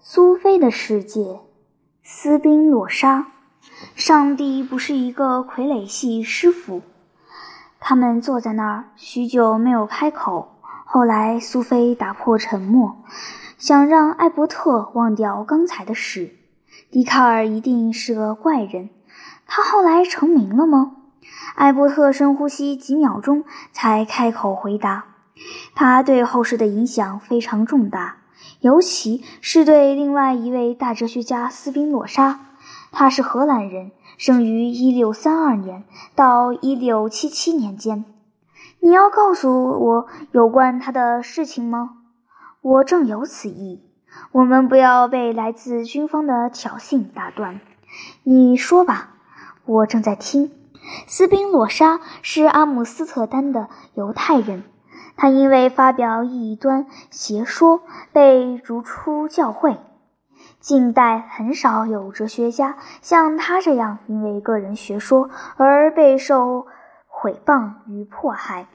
苏菲的世界，斯宾诺莎。上帝不是一个傀儡戏师傅。他们坐在那儿许久没有开口。后来，苏菲打破沉默，想让艾伯特忘掉刚才的事。笛卡尔一定是个怪人。他后来成名了吗？艾伯特深呼吸几秒钟，才开口回答：“他对后世的影响非常重大。”尤其是对另外一位大哲学家斯宾诺莎，他是荷兰人，生于一六三二年到一六七七年间。你要告诉我有关他的事情吗？我正有此意。我们不要被来自军方的挑衅打断。你说吧，我正在听。斯宾诺莎是阿姆斯特丹的犹太人。他因为发表异端邪说被逐出教会。近代很少有哲学家像他这样因为个人学说而备受毁谤与迫害。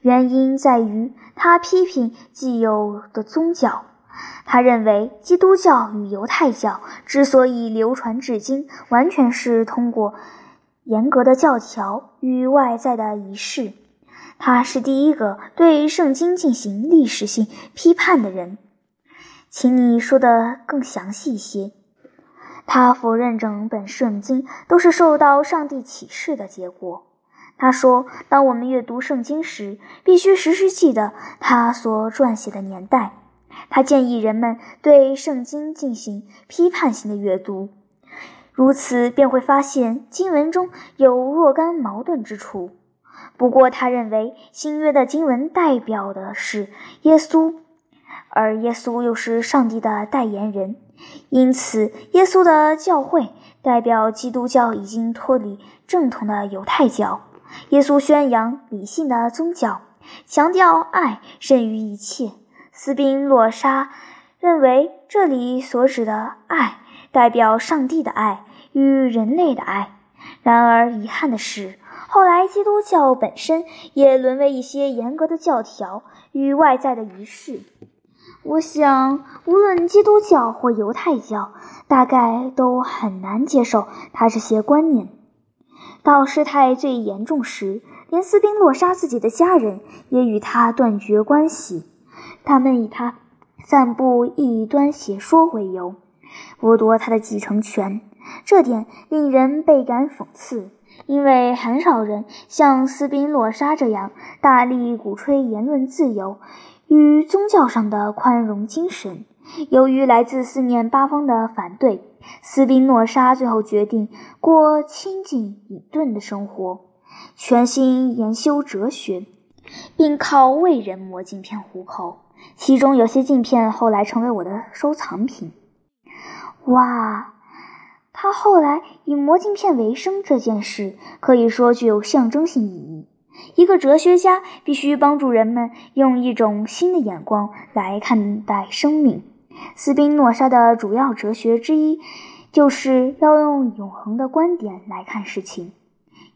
原因在于他批评既有的宗教。他认为基督教与犹太教之所以流传至今，完全是通过严格的教条与外在的仪式。他是第一个对圣经进行历史性批判的人，请你说的更详细一些。他否认整本圣经都是受到上帝启示的结果。他说，当我们阅读圣经时，必须时时记得他所撰写的年代。他建议人们对圣经进行批判性的阅读，如此便会发现经文中有若干矛盾之处。不过，他认为新约的经文代表的是耶稣，而耶稣又是上帝的代言人，因此耶稣的教会代表基督教已经脱离正统的犹太教。耶稣宣扬理性的宗教，强调爱胜于一切。斯宾诺莎认为这里所指的爱代表上帝的爱与人类的爱。然而，遗憾的是。后来，基督教本身也沦为一些严格的教条与外在的仪式。我想，无论基督教或犹太教，大概都很难接受他这些观念。到事态最严重时，连斯宾诺莎自己的家人也与他断绝关系。他们以他散布异端邪说为由，剥夺他的继承权。这点令人倍感讽刺。因为很少人像斯宾诺莎这样大力鼓吹言论自由与宗教上的宽容精神。由于来自四面八方的反对，斯宾诺莎最后决定过清静隐遁的生活，全心研修哲学，并靠为人磨镜片糊口。其中有些镜片后来成为我的收藏品。哇！他后来以磨镜片为生这件事，可以说具有象征性意义。一个哲学家必须帮助人们用一种新的眼光来看待生命。斯宾诺莎的主要哲学之一，就是要用永恒的观点来看事情。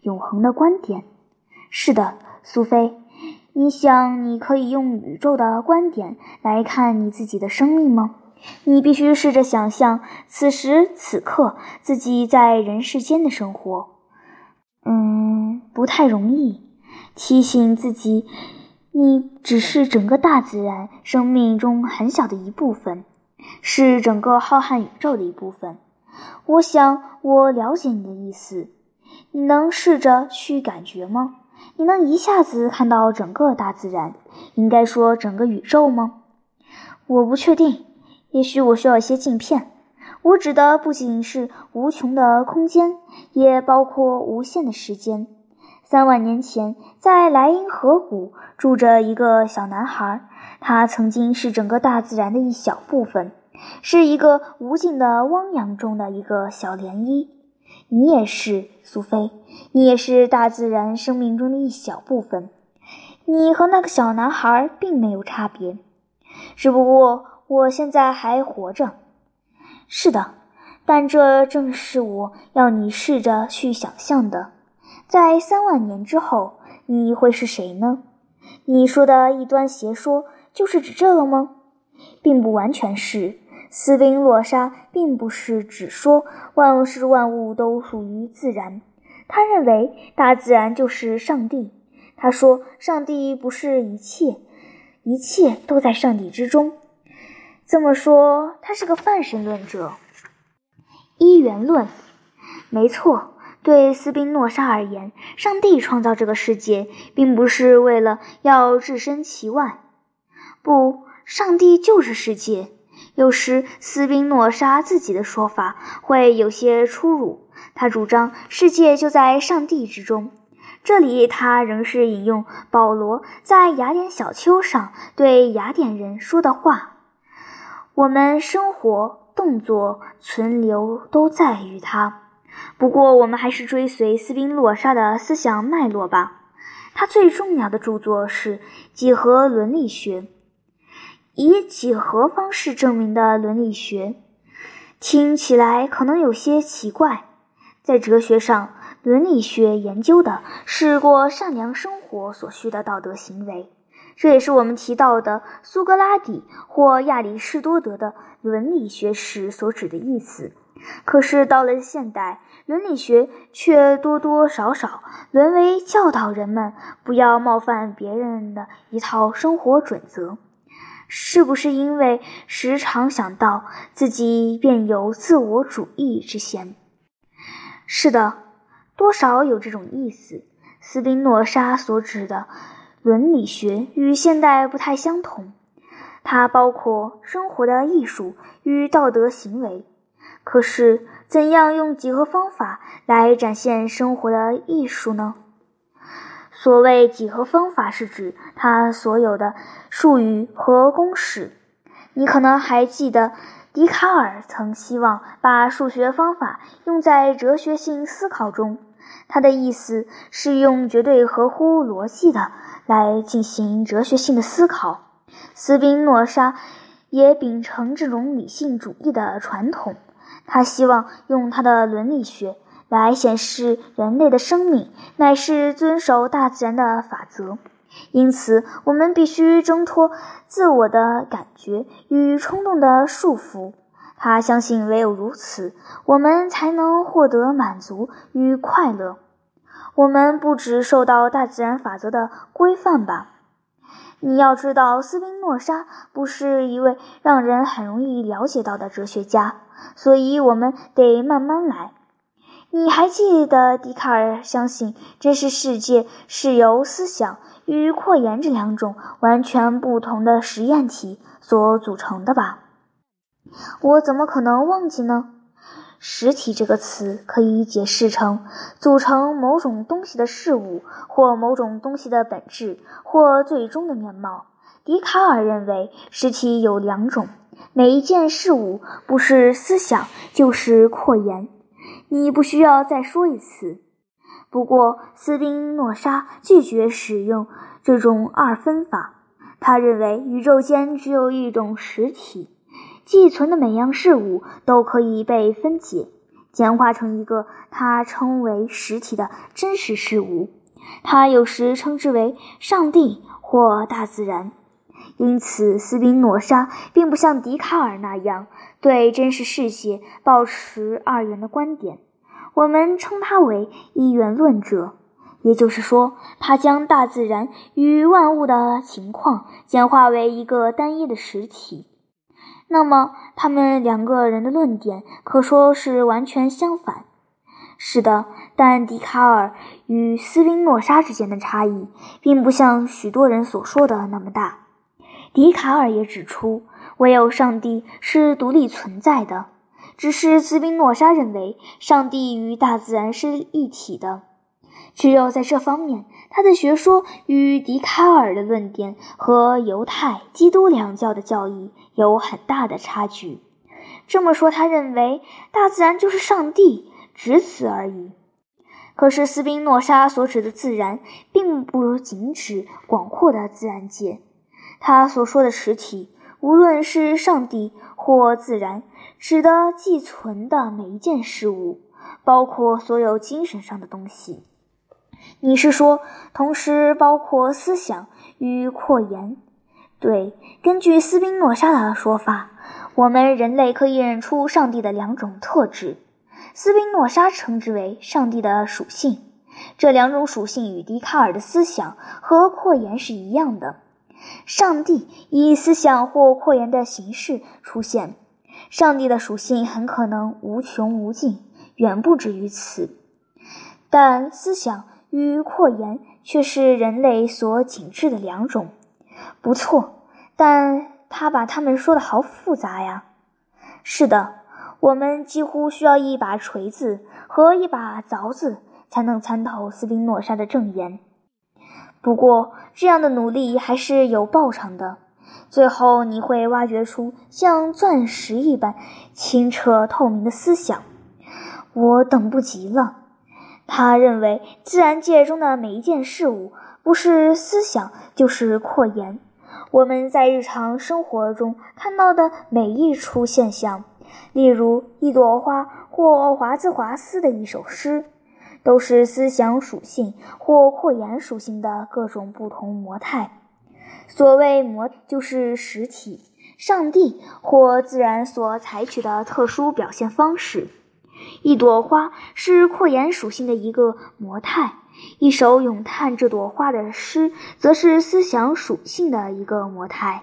永恒的观点，是的，苏菲，你想你可以用宇宙的观点来看你自己的生命吗？你必须试着想象此时此刻自己在人世间的生活。嗯，不太容易。提醒自己，你只是整个大自然生命中很小的一部分，是整个浩瀚宇宙的一部分。我想我了解你的意思。你能试着去感觉吗？你能一下子看到整个大自然，应该说整个宇宙吗？我不确定。也许我需要一些镜片。我指的不仅是无穷的空间，也包括无限的时间。三万年前，在莱茵河谷住着一个小男孩，他曾经是整个大自然的一小部分，是一个无尽的汪洋中的一个小涟漪。你也是，苏菲，你也是大自然生命中的一小部分。你和那个小男孩并没有差别，只不过。我现在还活着，是的，但这正是我要你试着去想象的。在三万年之后，你会是谁呢？你说的异端邪说就是指这个吗？并不完全是。斯宾诺莎并不是只说万事万物都属于自然，他认为大自然就是上帝。他说，上帝不是一切，一切都在上帝之中。这么说，他是个泛神论者。一元论，没错。对斯宾诺莎而言，上帝创造这个世界，并不是为了要置身其外。不，上帝就是世界。有时斯宾诺莎自己的说法会有些出入，他主张世界就在上帝之中。这里他仍是引用保罗在雅典小丘上对雅典人说的话：“我们生活、动作、存留都在于它。”不过，我们还是追随斯宾诺莎的思想脉络吧。他最重要的著作是《几何伦理学》，以几何方式证明的伦理学，听起来可能有些奇怪。在哲学上，伦理学研究的是过善良生活所需的道德行为，这也是我们提到的苏格拉底或亚里士多德的伦理学时所指的意思。可是到了现代，伦理学却多多少少沦为教导人们不要冒犯别人的一套生活准则。是不是因为时常想到自己便有自我主义之嫌？是的，多少有这种意思。斯宾诺莎所指的伦理学与现代不太相同，它包括生活的艺术与道德行为。可是，怎样用几何方法来展现生活的艺术呢？所谓几何方法，是指它所有的术语和公式。你可能还记得，笛卡尔曾希望把数学方法用在哲学性思考中。他的意思是用绝对合乎逻辑的来进行哲学性的思考。斯宾诺莎也秉承这种理性主义的传统。他希望用他的伦理学来显示人类的生命乃是遵守大自然的法则，因此我们必须挣脱自我的感觉与冲动的束缚。他相信唯有如此，我们才能获得满足与快乐。我们不只受到大自然法则的规范吧？你要知道，斯宾诺莎不是一位让人很容易了解到的哲学家。所以，我们得慢慢来。你还记得笛卡尔相信真实世界是由思想与扩延这两种完全不同的实验体所组成的吧？我怎么可能忘记呢？实体这个词可以解释成组成某种东西的事物，或某种东西的本质，或最终的面貌。笛卡尔认为，实体有两种。每一件事物不是思想，就是扩延。你不需要再说一次。不过，斯宾诺莎拒绝使用这种二分法。他认为宇宙间只有一种实体，寄存的每样事物都可以被分解，简化成一个他称为实体的真实事物。他有时称之为上帝或大自然。因此，斯宾诺莎并不像笛卡尔那样对真实世界抱持二元的观点。我们称他为一元论者，也就是说，他将大自然与万物的情况简化为一个单一的实体。那么，他们两个人的论点可说是完全相反。是的，但笛卡尔与斯宾诺莎之间的差异，并不像许多人所说的那么大。笛卡尔也指出，唯有上帝是独立存在的。只是斯宾诺莎认为，上帝与大自然是一体的。只有在这方面，他的学说与笛卡尔的论点和犹太、基督两教的教义有很大的差距。这么说，他认为大自然就是上帝，只此而已。可是，斯宾诺莎所指的自然，并不如仅指广阔的自然界。他所说的实体，无论是上帝或自然，指的寄存的每一件事物，包括所有精神上的东西。你是说，同时包括思想与扩延？对，根据斯宾诺莎的说法，我们人类可以认出上帝的两种特质，斯宾诺莎称之为上帝的属性。这两种属性与笛卡尔的思想和扩言是一样的。上帝以思想或扩言的形式出现，上帝的属性很可能无穷无尽，远不止于此。但思想与扩延却是人类所仅致的两种。不错，但他把他们说的好复杂呀。是的，我们几乎需要一把锤子和一把凿子才能参透斯宾诺莎的正言。不过，这样的努力还是有报偿的。最后，你会挖掘出像钻石一般清澈透明的思想。我等不及了。他认为，自然界中的每一件事物，不是思想，就是扩延。我们在日常生活中看到的每一处现象，例如一朵花或华兹华斯的一首诗。都是思想属性或扩延属性的各种不同模态。所谓模，就是实体、上帝或自然所采取的特殊表现方式。一朵花是扩延属性的一个模态，一首咏叹这朵花的诗则是思想属性的一个模态。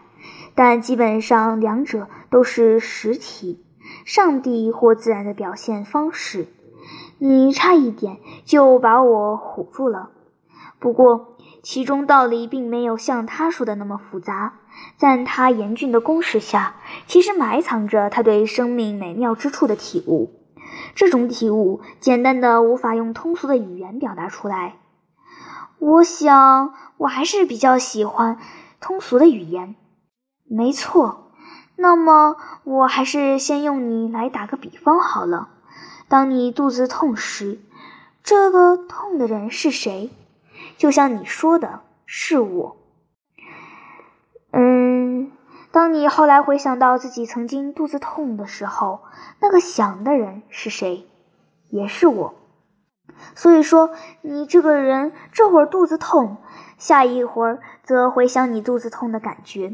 但基本上，两者都是实体、上帝或自然的表现方式。你差一点就把我唬住了，不过其中道理并没有像他说的那么复杂。在他严峻的攻势下，其实埋藏着他对生命美妙之处的体悟。这种体悟简单的无法用通俗的语言表达出来。我想我还是比较喜欢通俗的语言。没错，那么我还是先用你来打个比方好了。当你肚子痛时，这个痛的人是谁？就像你说的，是我。当你后来回想到自己曾经肚子痛的时候，那个想的人是谁？也是我。所以说，你这个人这会儿肚子痛，下一会儿则回想你肚子痛的感觉。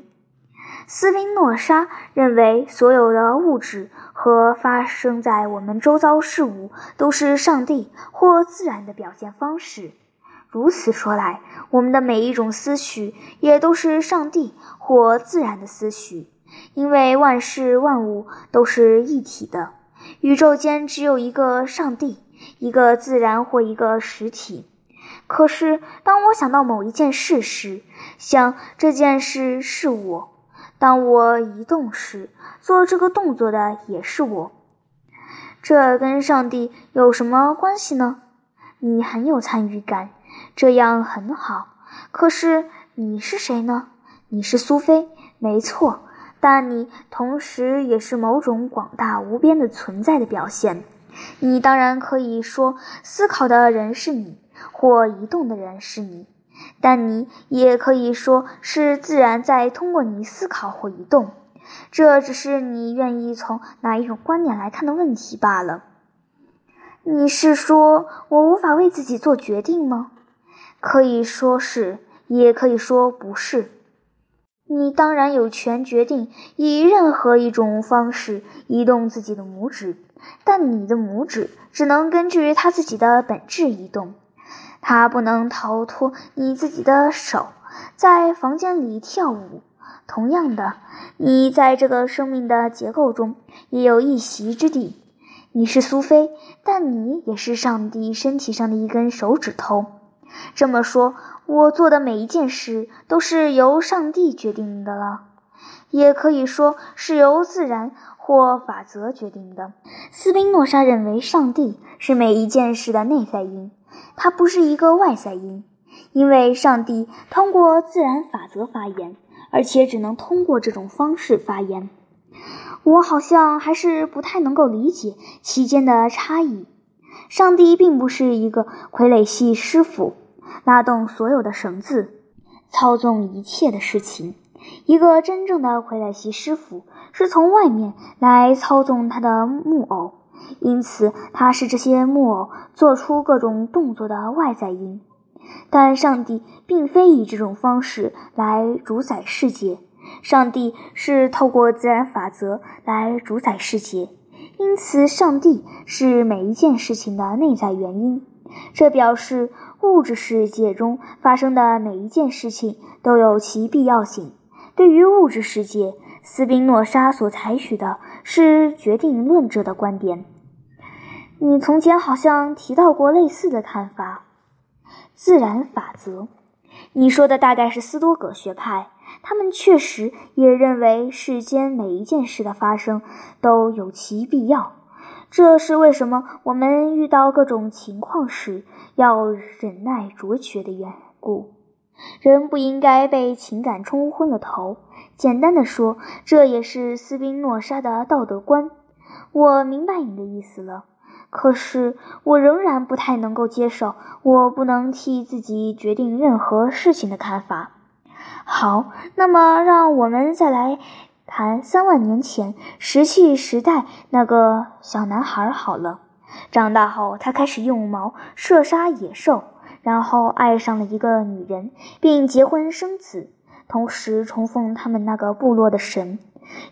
斯宾诺莎认为，所有的物质和发生在我们周遭事物都是上帝或自然的表现方式。如此说来，我们的每一种思绪也都是上帝或自然的思绪，因为万事万物都是一体的。宇宙间只有一个上帝，一个自然或一个实体。可是，当我想到某一件事时，想这件事是我。当我移动时，做这个动作的也是我。这跟上帝有什么关系呢？你很有参与感，这样很好。可是你是谁呢？你是苏菲，没错。但你同时也是某种广大无边的存在的表现。你当然可以说，思考的人是你，或移动的人是你。但你也可以说是自然在通过你思考或移动，这只是你愿意从哪一种观点来看的问题罢了。你是说我无法为自己做决定吗？可以说是，也可以说不是。你当然有权决定以任何一种方式移动自己的拇指，但你的拇指只能根据它自己的本质移动。它不能逃脱你自己的手，在房间里跳舞。同样的，你在这个生命的结构中也有一席之地。你是苏菲，但你也是上帝身体上的一根手指头。这么说，我做的每一件事都是由上帝决定的了，也可以说是由自然或法则决定的。斯宾诺莎认为，上帝是每一件事的内在因。它不是一个外在因，因为上帝通过自然法则发言，而且只能通过这种方式发言。我好像还是不太能够理解其间的差异。上帝并不是一个傀儡戏师傅，拉动所有的绳子，操纵一切的事情。一个真正的傀儡戏师傅是从外面来操纵他的木偶。因此，他是这些木偶做出各种动作的外在因。但上帝并非以这种方式来主宰世界，上帝是透过自然法则来主宰世界，因此上帝是每一件事情的内在原因。这表示物质世界中发生的每一件事情都有其必要性。对于物质世界，斯宾诺莎所采取的是决定论者的观点。你从前好像提到过类似的看法。自然法则，你说的大概是斯多葛学派。他们确实也认为世间每一件事的发生都有其必要。这是为什么我们遇到各种情况时要忍耐卓绝的缘故。人不应该被情感冲昏了头。简单的说，这也是斯宾诺莎的道德观。我明白你的意思了。可是，我仍然不太能够接受我不能替自己决定任何事情的看法。好，那么让我们再来谈三万年前石器时代那个小男孩好了。长大后，他开始用矛射杀野兽，然后爱上了一个女人，并结婚生子，同时崇奉他们那个部落的神。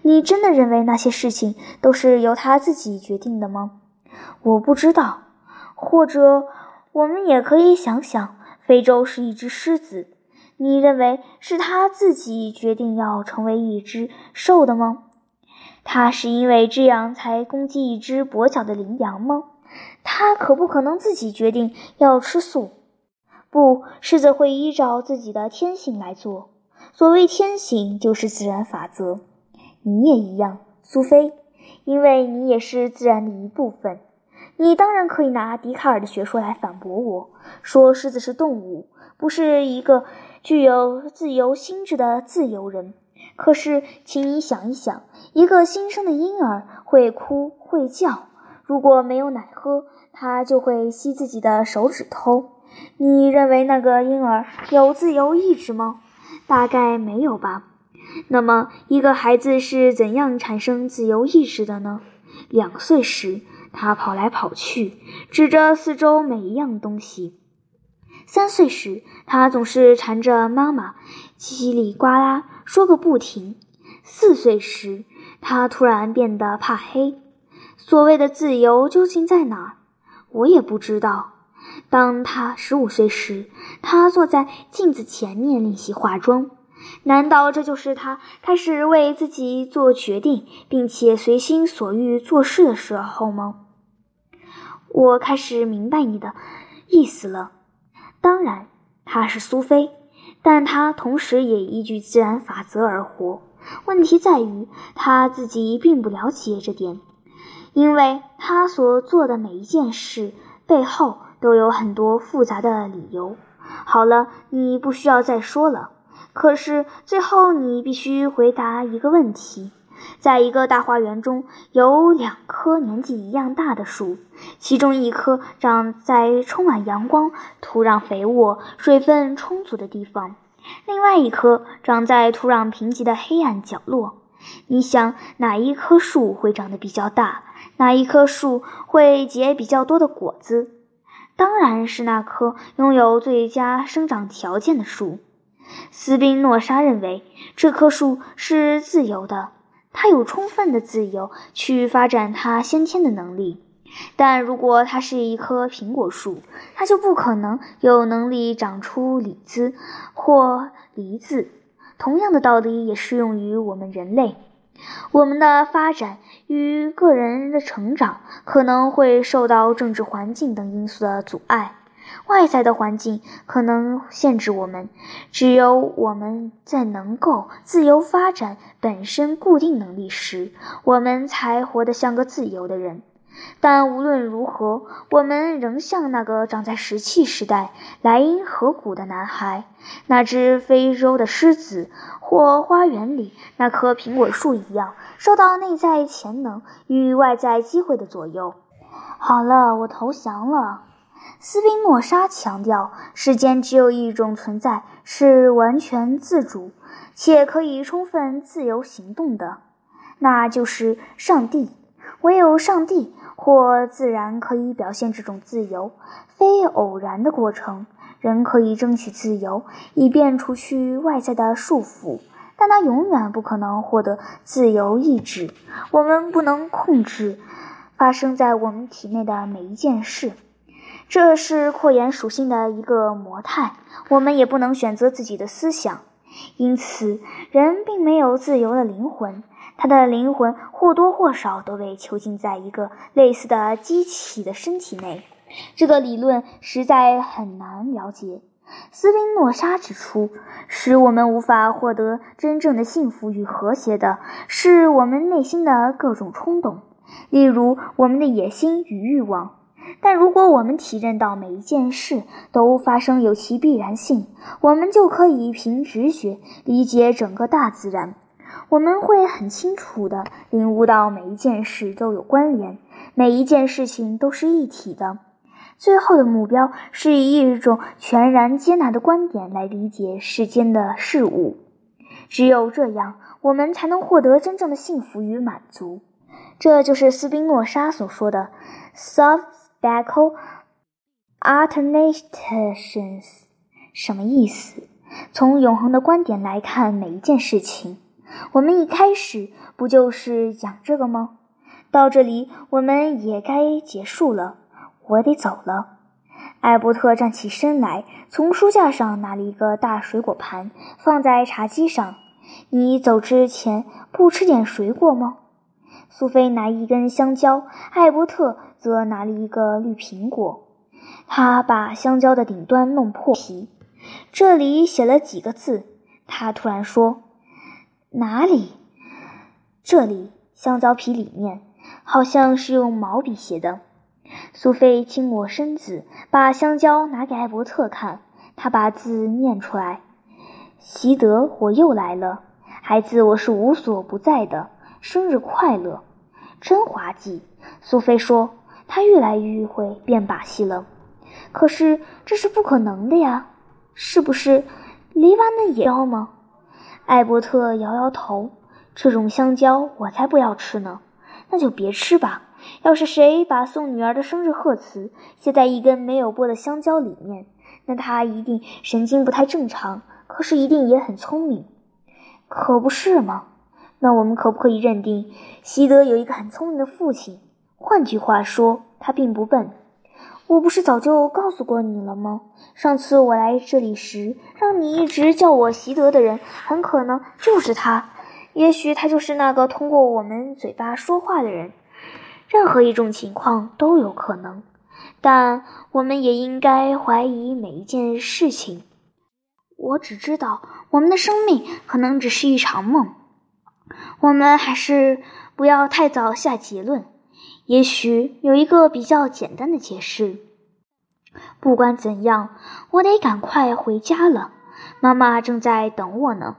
你真的认为那些事情都是由他自己决定的吗？我不知道，或者我们也可以想想，非洲是一只狮子，你认为是他自己决定要成为一只兽的吗？他是因为这样才攻击一只跛脚的羚羊吗？他可不可能自己决定要吃素？不，狮子会依照自己的天性来做。所谓天性，就是自然法则。你也一样，苏菲，因为你也是自然的一部分。你当然可以拿笛卡尔的学说来反驳我，说狮子是动物，不是一个具有自由心智的自由人。可是，请你想一想，一个新生的婴儿会哭会叫，如果没有奶喝，他就会吸自己的手指头。你认为那个婴儿有自由意志吗？大概没有吧。那么，一个孩子是怎样产生自由意志的呢？两岁时。他跑来跑去，指着四周每一样东西。三岁时，他总是缠着妈妈，叽里呱啦说个不停。四岁时，他突然变得怕黑。所谓的自由究竟在哪儿？我也不知道。当他十五岁时，他坐在镜子前面练习化妆。难道这就是他开始为自己做决定，并且随心所欲做事的时候吗？我开始明白你的意思了。当然，他是苏菲，但他同时也依据自然法则而活。问题在于他自己并不了解这点，因为他所做的每一件事背后都有很多复杂的理由。好了，你不需要再说了。可是最后，你必须回答一个问题。在一个大花园中，有两棵年纪一样大的树，其中一棵长在充满阳光、土壤肥沃、水分充足的地方，另外一棵长在土壤贫瘠的黑暗角落。你想，哪一棵树会长得比较大？哪一棵树会结比较多的果子？当然是那棵拥有最佳生长条件的树。斯宾诺莎认为，这棵树是自由的。它有充分的自由去发展它先天的能力，但如果它是一棵苹果树，它就不可能有能力长出李子或梨子。同样的道理也适用于我们人类。我们的发展与个人的成长可能会受到政治环境等因素的阻碍。外在的环境可能限制我们，只有我们在能够自由发展本身固定能力时，我们才活得像个自由的人。但无论如何，我们仍像那个长在石器时代莱茵河谷的男孩，那只非洲的狮子，或花园里那棵苹果树一样，受到内在潜能与外在机会的左右。好了，我投降了。斯宾诺莎强调，世间只有一种存在是完全自主且可以充分自由行动的，那就是上帝。唯有上帝或自然可以表现这种自由，非偶然的过程。人可以争取自由，以便除去外在的束缚，但它永远不可能获得自由意志。我们不能控制发生在我们体内的每一件事，这是扩延属性的一个模态。我们也不能选择自己的思想，因此，人并没有自由的灵魂。他的灵魂或多或少都被囚禁在一个类似的机器的身体内。这个理论实在很难了解。斯宾诺莎指出，使我们无法获得真正的幸福与和谐的是我们内心的各种冲动，例如我们的野心与欲望。但如果我们体认到每一件事都发生有其必然性，我们就可以凭直觉理解整个大自然。我们会很清楚地领悟到每一件事都有关联，每一件事情都是一体的。最后的目标是以一种全然接纳的观点来理解世间的事物，只有这样，我们才能获得真正的幸福与满足。这就是斯宾诺莎所说的 “sub-spatial alternations”。什么意思？从永恒的观点来看每一件事情，我们一开始不就是讲这个吗？到这里，我们也该结束了。我得走了。艾伯特站起身来，从书架上拿了一个大水果盘，放在茶几上。你走之前不吃点水果吗？苏菲拿一根香蕉，艾伯特则拿了一个绿苹果。他把香蕉的顶端弄破皮，这里写了几个字。他突然说：“哪里？这里，香蕉皮里面，好像是用毛笔写的。”苏菲轻抹身子，把香蕉拿给艾伯特看。他把字念出来：“习德，我又来了，孩子，我是无所不在的。生日快乐！”真滑稽，苏菲说。他越来越会变把戏了。可是这是不可能的呀，是不是？黎巴嫩也要吗？艾伯特摇摇头。这种香蕉我才不要吃呢。那就别吃吧。要是谁把送女儿的生日贺词写在一根没有剥的香蕉里面，那他一定神经不太正常，可是一定也很聪明，可不是吗？那我们可不可以认定西德有一个很聪明的父亲？换句话说，他并不笨。我不是早就告诉过你了吗？上次我来这里时，让你一直叫我习德的人，很可能就是他。也许他就是那个通过我们嘴巴说话的人。任何一种情况都有可能，但我们也应该怀疑每一件事情。我只知道，我们的生命可能只是一场梦。我们还是不要太早下结论。也许有一个比较简单的解释。不管怎样，我得赶快回家了。妈妈正在等我呢。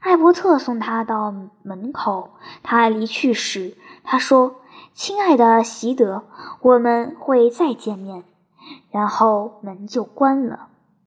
艾伯特送他到门口。他离去时，他说。亲爱的习德，我们会再见面。然后门就关了。